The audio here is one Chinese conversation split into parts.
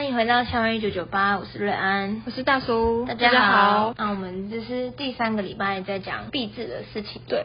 欢迎回到校园一九九八，我是瑞安，我是大叔，大家好。那我们这是第三个礼拜在讲毕制的事情。对，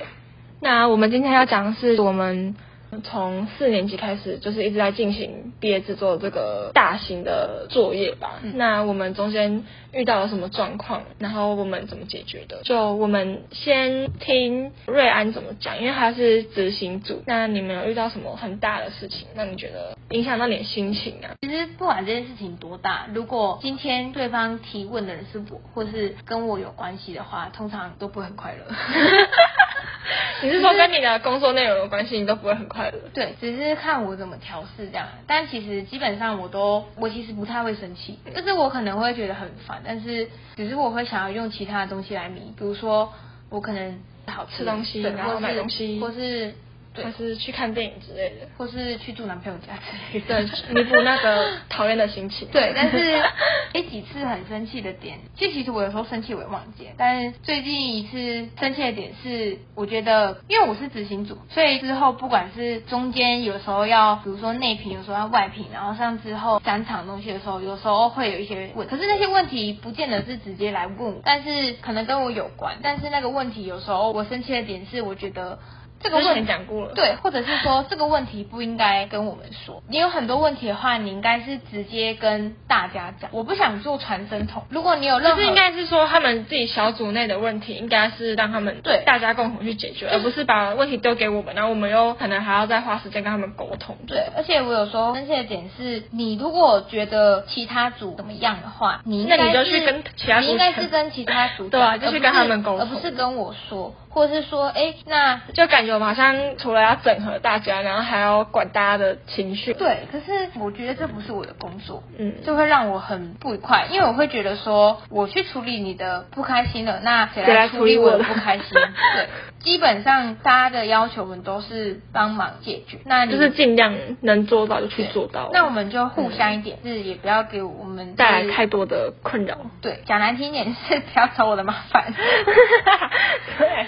那我们今天要讲的是我们。从四年级开始，就是一直在进行毕业制作这个大型的作业吧。嗯、那我们中间遇到了什么状况？然后我们怎么解决的？就我们先听瑞安怎么讲，因为他是执行组。那你们有遇到什么很大的事情，让你觉得影响到你的心情啊？其实不管这件事情多大，如果今天对方提问的人是我，或是跟我有关系的话，通常都不会很快乐。你是说跟你的工作内容有关系，你都不会很快乐？对，只是看我怎么调试这样。但其实基本上我都，我其实不太会生气，就是我可能会觉得很烦，但是只是我会想要用其他的东西来弥，比如说我可能好吃东西，然后买东西，或是。对还是去看电影之类的，或是去住男朋友家之类的，对，弥补那个 讨厌的心情。对，但是 有几次很生气的点，其实其实我有时候生气我也忘记，但是最近一次生气的点是，我觉得因为我是执行组，所以之后不管是中间有时候要，比如说内评，有时候要外评，然后像之后展场东西的时候，有时候会有一些问，可是那些问题不见得是直接来问我，但是可能跟我有关，但是那个问题有时候我生气的点是，我觉得。这个问题讲过了，对，或者是说 这个问题不应该跟我们说。你有很多问题的话，你应该是直接跟大家讲。我不想做传声筒。如果你有任何，就是应该是说他们自己小组内的问题，应该是让他们对大家共同去解决，而不是把问题丢给我们，然后我们又可能还要再花时间跟他们沟通。对，而且我有时候生气的点是，你如果觉得其他组怎么样的话，你应该那你就去跟其他组，你应该是跟其他组对啊，就去跟他们沟通，而不是跟我说。或者是说，哎，那就感觉我们好像除了要整合大家，然后还要管大家的情绪。对，可是我觉得这不是我的工作，嗯，就会让我很不愉快，因为我会觉得说，我去处理你的不开心了，那谁来处理我的不开心？对，基本上大家的要求我们都是帮忙解决，那就是尽量能做到就去做到。那我们就互相一点，就是也不要给我们带来太多的困扰。对，讲难听点是不要找我的麻烦。对。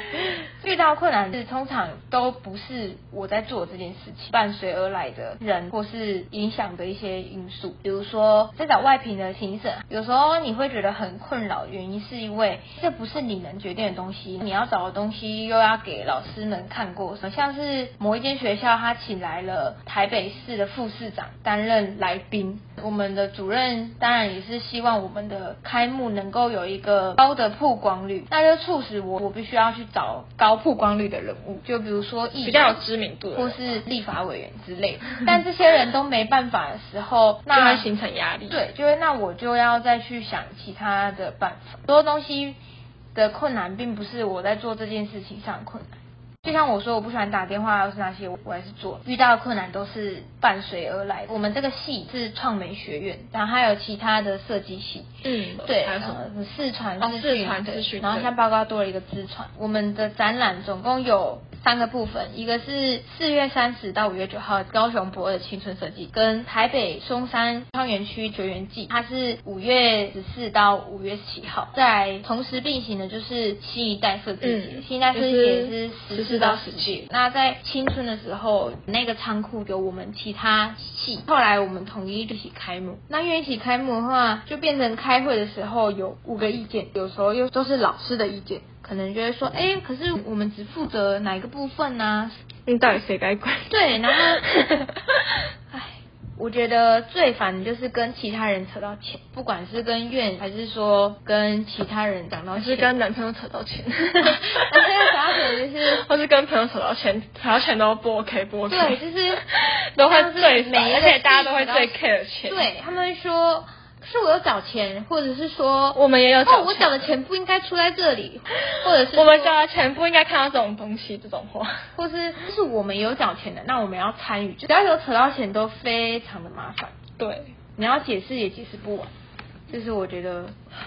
遇到困难是通常都不是我在做这件事情，伴随而来的人或是影响的一些因素，比如说在找外聘的评审，有时候你会觉得很困扰，原因是因为这不是你能决定的东西，你要找的东西又要给老师们看过，像是某一间学校他请来了台北市的副市长担任来宾，我们的主任当然也是希望我们的开幕能够有一个高的曝光率，那就促使我我必须要去找高曝光率的人物，就比如说议员，比较有知名度，或是立法委员之类的。但这些人都没办法的时候，那 就会形成压力。对，就会那我就要再去想其他的办法。很多东西的困难，并不是我在做这件事情上困难。就像我说，我不喜欢打电话，要是那些我还是做。遇到的困难都是伴随而来。我们这个系是创美学院，然后还有其他的设计系。嗯，对，还有什么视传资讯，对，然后现在报告多了一个资传。我们的展览总共有三个部分，一个是四月三十到五月九号高雄博尔青春设计，跟台北松山创园区绝缘季，它是五月十四到五月十七号。在同时并行的就是新一代设计节，嗯、新一代设计节是十四到十七。那在青春的时候，那个仓库有我们其他系，后来我们统一一起开幕。那因为一起开幕的话，就变成开会的时候有五个意见，有时候又都是老师的意见。可能觉得说，哎、欸，可是我们只负责哪一个部分呢、啊？你到底谁该管？对，然后，哎，我觉得最烦的就是跟其他人扯到钱，不管是跟院还是说跟其他人讲到钱，是跟男朋友扯到钱，男朋友扯到钱就是，或是跟朋友扯到钱，扯到钱都不 OK，不 OK，对，就是都会最烦，而且大家都会最 care 钱，对，他们会说。是我有缴钱，或者是说我们也有缴钱，哦，我缴的钱不应该出在这里，或者是我们缴的钱不应该看到这种东西，这种话，或是就是我们有缴钱的，那我们要参与，只要有扯到钱都非常的麻烦，对，你要解释也解释不完，这是我觉得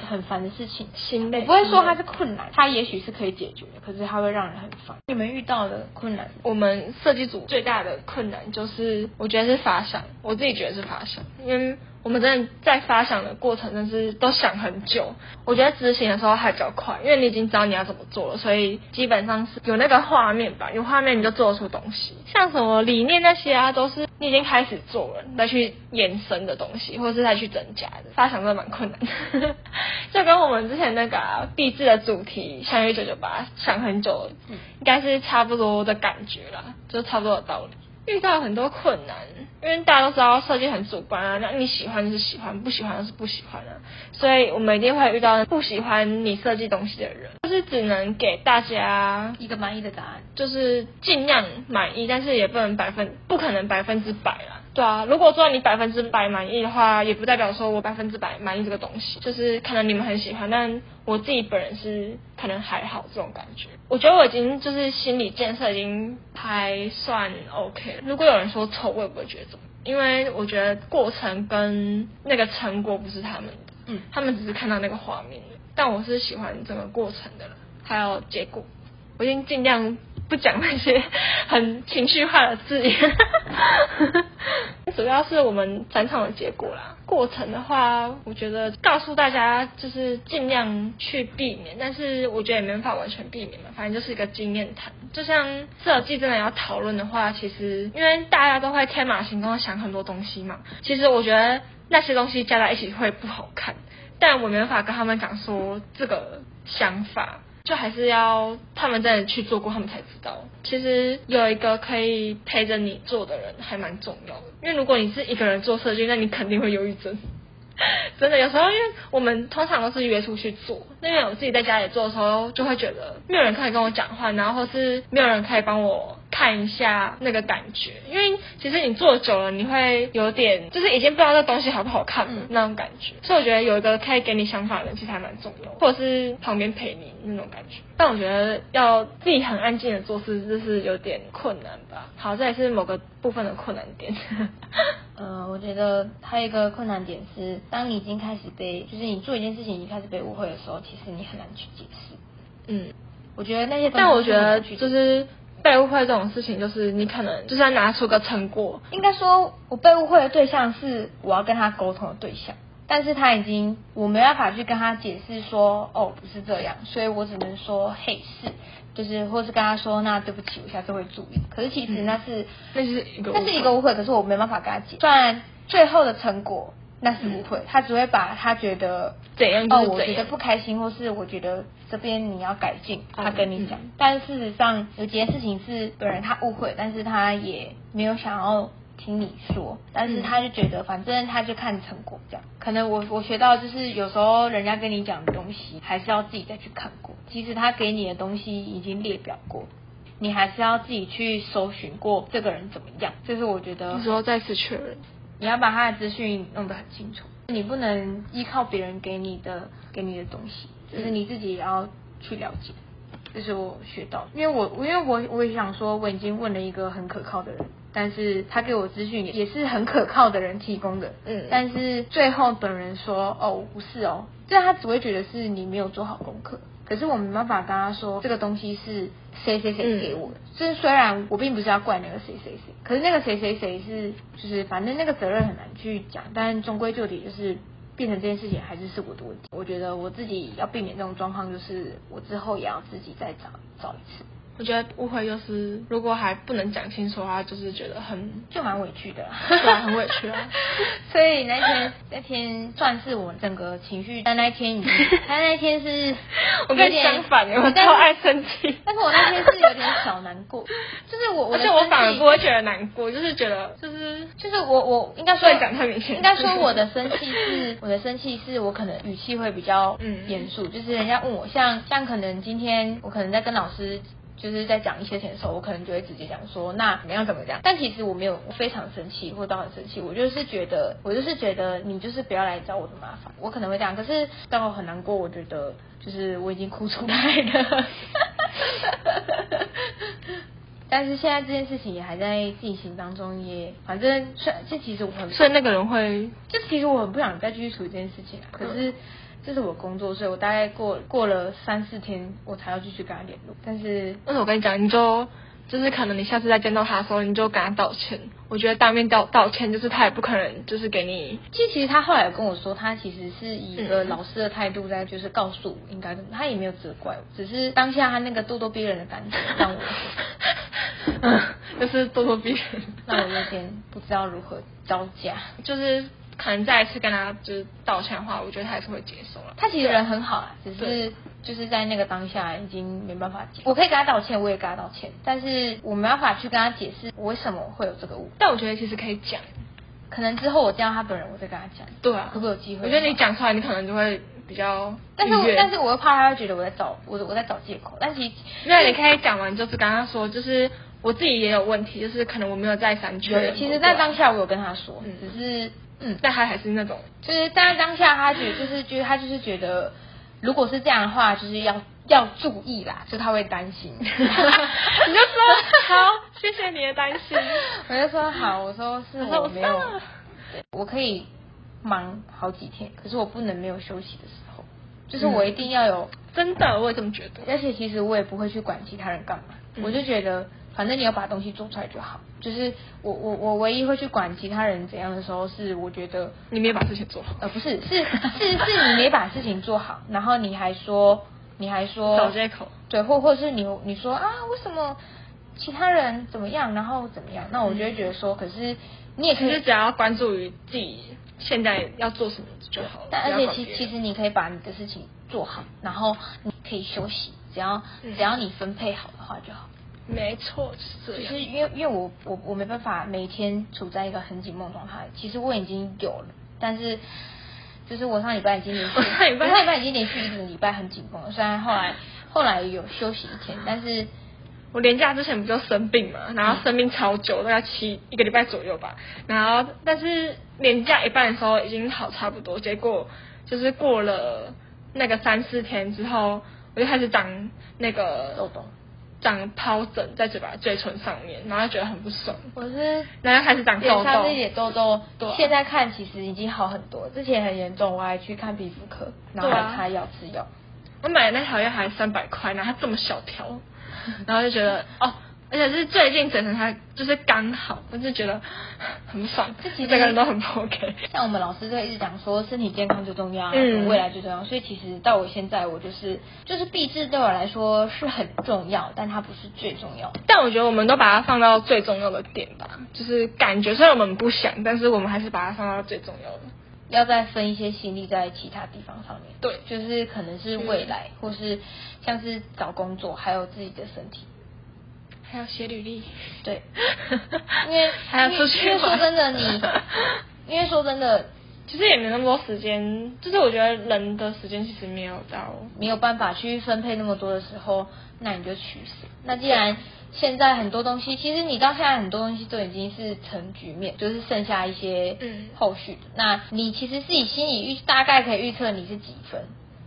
很烦的事情，心累。我不会说它是困难，它也许是可以解决的，可是它会让人很烦。你们遇到的困难？我们设计组最大的困难就是，我觉得是发想，我自己觉得是发想，因为。我们真的在发想的过程，真是都想很久。我觉得执行的时候还比较快，因为你已经知道你要怎么做了，所以基本上是有那个画面吧，有画面你就做得出东西。像什么理念那些啊，都是你已经开始做了，再去延伸的东西，或者是再去增加的。发想真的蛮困难的，就跟我们之前那个毕制的主题《相约九九八》想很久了，应该是差不多的感觉啦，就差不多的道理。遇到很多困难，因为大家都知道设计很主观啊，那你喜欢就是喜欢，不喜欢就是不喜欢啊，所以我们一定会遇到不喜欢你设计东西的人，就是只能给大家一个满意的答案，就是尽量满意，但是也不能百分，不可能百分之百啦。对啊，如果说你百分之百满意的话，也不代表说我百分之百满意这个东西，就是可能你们很喜欢，但我自己本人是可能还好这种感觉。我觉得我已经就是心理建设已经还算 OK 了。如果有人说丑，我也不会觉得怎么，因为我觉得过程跟那个成果不是他们的，嗯，他们只是看到那个画面，但我是喜欢整个过程的了，还有结果，我已经尽量。不讲那些很情绪化的字眼，主要是我们展场的结果啦。过程的话，我觉得告诉大家就是尽量去避免，但是我觉得也没办法完全避免嘛。反正就是一个经验谈。就像设计真的要讨论的话，其实因为大家都会天马行空想很多东西嘛。其实我觉得那些东西加在一起会不好看，但我没办法跟他们讲说这个想法。就还是要他们真的去做过，他们才知道。其实有一个可以陪着你做的人还蛮重要的，因为如果你是一个人做设计，那你肯定会忧郁症。真的，有时候因为我们通常都是约出去做，那因为我自己在家里做的时候，就会觉得没有人可以跟我讲话，然后是没有人可以帮我。看一下那个感觉，因为其实你坐久了，你会有点就是已经不知道这东西好不好看的那种感觉，所以我觉得有一个可以给你想法的人其实还蛮重要，或者是旁边陪你那种感觉。但我觉得要自己很安静的做事，就是有点困难吧。好，这也是某个部分的困难点。呃，我觉得还有一个困难点是，当你已经开始被，就是你做一件事情已经开始被误会的时候，其实你很难去解释。嗯，我觉得那些，但我觉得就是。被误会这种事情，就是你可能就是要拿出个成果。应该说，我被误会的对象是我要跟他沟通的对象，但是他已经我没办法去跟他解释说，哦，不是这样，所以我只能说，嘿，是，就是，或是跟他说，那对不起，我下次会注意。可是其实那是，那是一个，那是一个误会，可是我没办法跟他解。虽然最后的成果。那是不会，他只会把他觉得怎样，哦，我觉得不开心，或是我觉得这边你要改进，他跟你讲。嗯、但事实上有几件事情是本人他误会，但是他也没有想要听你说，但是他就觉得反正他就看成果这样。可能我我学到就是有时候人家跟你讲的东西，还是要自己再去看过。其实他给你的东西已经列表过，你还是要自己去搜寻过这个人怎么样。这是我觉得。你说再次确认。你要把他的资讯弄得很清楚，你不能依靠别人给你的给你的东西，就是你自己也要去了解。这是我学到，因为我因为我我也想说，我已经问了一个很可靠的人，但是他给我资讯也是很可靠的人提供的，嗯，但是最后本人说，哦，不是哦，这样他只会觉得是你没有做好功课。可是我没办法跟他说这个东西是谁谁谁给我的，就是虽然我并不是要怪那个谁谁谁，可是那个谁谁谁是就是反正那个责任很难去讲，但终归就底就是变成这件事情还是是我的问题。我觉得我自己要避免这种状况，就是我之后也要自己再找找一次。我觉得误会就是，如果还不能讲清楚的话，就是觉得很就蛮委屈的，对啊，很委屈啊。所以那天那天算是我整个情绪，但那一天已经，他那一天是我跟你相反，我超爱生气。但是我那天是有点小难过，就是我，而且我反而不会觉得难过，就是觉得就是就是我我应该说讲太明显，应该说我的生气是我的生气是我可能语气会比较嗯严肃，就是人家问我像像可能今天我可能在跟老师。就是在讲一些钱的时候，我可能就会直接讲说，那怎么样怎么样。但其实我没有非常生气，或到很生气。我就是觉得，我就是觉得你就是不要来找我的麻烦。我可能会这样，可是当我很难过，我觉得就是我已经哭出来了。但是现在这件事情也还在进行当中，也反正，这其实我很，所以那个人会，就其实我很不想再继续处理这件事情。可是这是我工作，所以我大概过过了三四天，我才要继续跟他联络。但是，但是我跟你讲，你就就是可能你下次再见到他的时候，你就跟他道歉。我觉得当面道道歉，就是他也不可能就是给你。其实，其实他后来有跟我说，他其实是以一个老师的态度在，就是告诉我应该怎么，他也没有责怪我，只是当下他那个咄咄逼人的感觉让我，嗯，就是咄咄逼人，让我有点不知道如何招架，就是。可能再一次跟他就是道歉的话，我觉得他还是会接受了。他其实人很好啊，只是就是在那个当下已经没办法解。我可以跟他道歉，我也跟他道歉，但是我没办法去跟他解释我为什么会有这个误。但我觉得其实可以讲，可能之后我见到他本人，我再跟他讲。对啊，可不可以有机会？我觉得你讲出来，你可能就会比较。但是我但是我又怕他会觉得我在找我我在找借口。但其实因为你可以讲完，就是刚刚说，就是我自己也有问题，就是可能我没有再三确认。其实，在当下我有跟他说，嗯、只是。嗯，但他还是那种，就是但是当下他觉得就是觉得他就是觉得，如果是这样的话，就是要要注意啦，就他会担心。你就说 好，谢谢你的担心。我就说好，我说是我没有，我可以忙好几天，可是我不能没有休息的时候，就是我一定要有。嗯、真的，我也这么觉得。而且其实我也不会去管其他人干嘛，嗯、我就觉得。反正你要把东西做出来就好。就是我我我唯一会去管其他人怎样的时候，是我觉得你没把事情做好。呃，不是，是是是你没把事情做好，然后你还说你还说找借口。对，或或者是你你说啊，为什么其他人怎么样，然后怎么样？那我就会觉得说，可是你也可以，只要关注于自己现在要做什么就好了。但而且其其实你可以把你的事情做好，然后你可以休息，只要只要你分配好的话就好。没错，是这样。就是因为因为我我我没办法每天处在一个很紧绷状态。其实我已经有了，但是就是我上礼拜已经连续，我上礼拜已经连续一个礼拜很紧绷了。虽然后来后来有休息一天，但是我连假之前不就生病嘛，然后生病超久，大概七一个礼拜左右吧。然后但是连假一半的时候已经好差不多，结果就是过了那个三四天之后，我就开始长那个痘痘。长疱疹在嘴巴嘴唇上面，然后觉得很不爽。我是然后开始长痘痘，脸上这些痘痘，对，现在看其实已经好很多。之前很严重，我还去看皮肤科，然后还擦药吃药。我买的那条药还三百块，然后它这么小条，然后就觉得哦。而且是最近整成他就是刚好，我就觉得很爽，这几个人都很不 OK。像我们老师就一直讲说，身体健康最重要，嗯，未来最重要。所以其实到我现在，我就是就是毕制对我来说是很重要，但它不是最重要。但我觉得我们都把它放到最重要的点吧，就是感觉虽然我们不想，但是我们还是把它放到最重要的。要再分一些心力在其他地方上面。对，就是可能是未来，是或是像是找工作，还有自己的身体。还要写履历，对，因为还要出去。因为说真的，你，因为说真的，其实也没那么多时间。就是我觉得人的时间其实没有到，没有办法去分配那么多的时候，那你就取舍。那既然现在很多东西，其实你到现在很多东西都已经是成局面，就是剩下一些嗯后续的。嗯、那你其实自己心里预大概可以预测你是几分，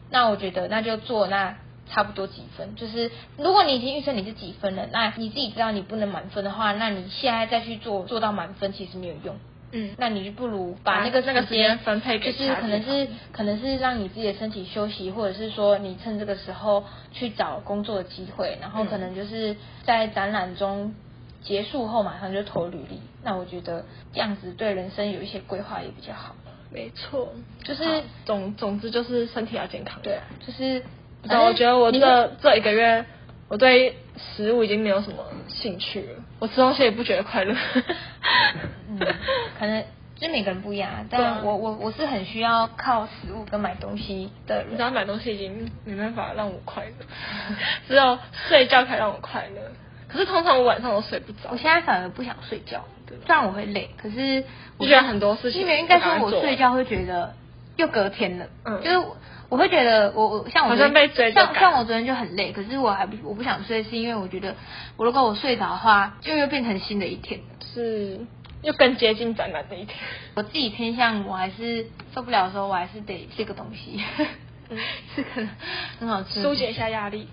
那我觉得那就做那。差不多几分，就是如果你已经预测你是几分了，那你自己知道你不能满分的话，那你现在再去做做到满分其实没有用。嗯，那你就不如把那个那个时间分配给，就是可能是可能是让你自己的身体休息，或者是说你趁这个时候去找工作的机会，然后可能就是在展览中结束后马上就投履历。那我觉得这样子对人生有一些规划也比较好。没错，就是总总之就是身体要健康。对，就是。但我觉得我这这一个月，我对食物已经没有什么兴趣了。我吃东西也不觉得快乐。嗯，可能就每个人不一样，但我我我是很需要靠食物跟买东西的人。你知道买东西已经没办法让我快乐，只有睡觉才让我快乐。可是通常我晚上都睡不着。我现在反而不想睡觉，对，虽然我会累，可是我觉得很多事情。因为应该说我睡觉会觉得又隔天了，嗯，就是。我会觉得我我像我昨天像像我昨天就很累，可是我还不我不想睡，是因为我觉得我如果我睡着的话，就又变成新的一天，是又更接近展览的一天。我自己偏向我还是受不了的时候，我还是得吃个东西，嗯，这个很好吃，疏解一下压力。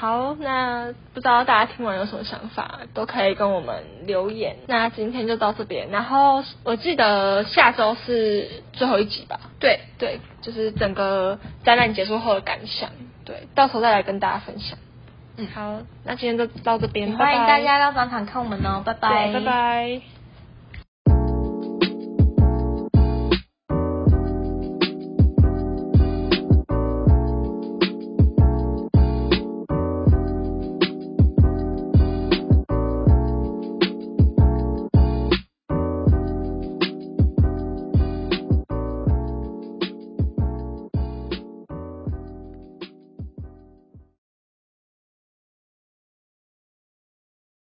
好，那不知道大家听完有什么想法，都可以跟我们留言。那今天就到这边，然后我记得下周是最后一集吧？对对，就是整个展览结束后的感想，对，到时候再来跟大家分享。嗯，好，那今天就到这边，欢迎大家到展场看我们哦，拜拜，拜拜。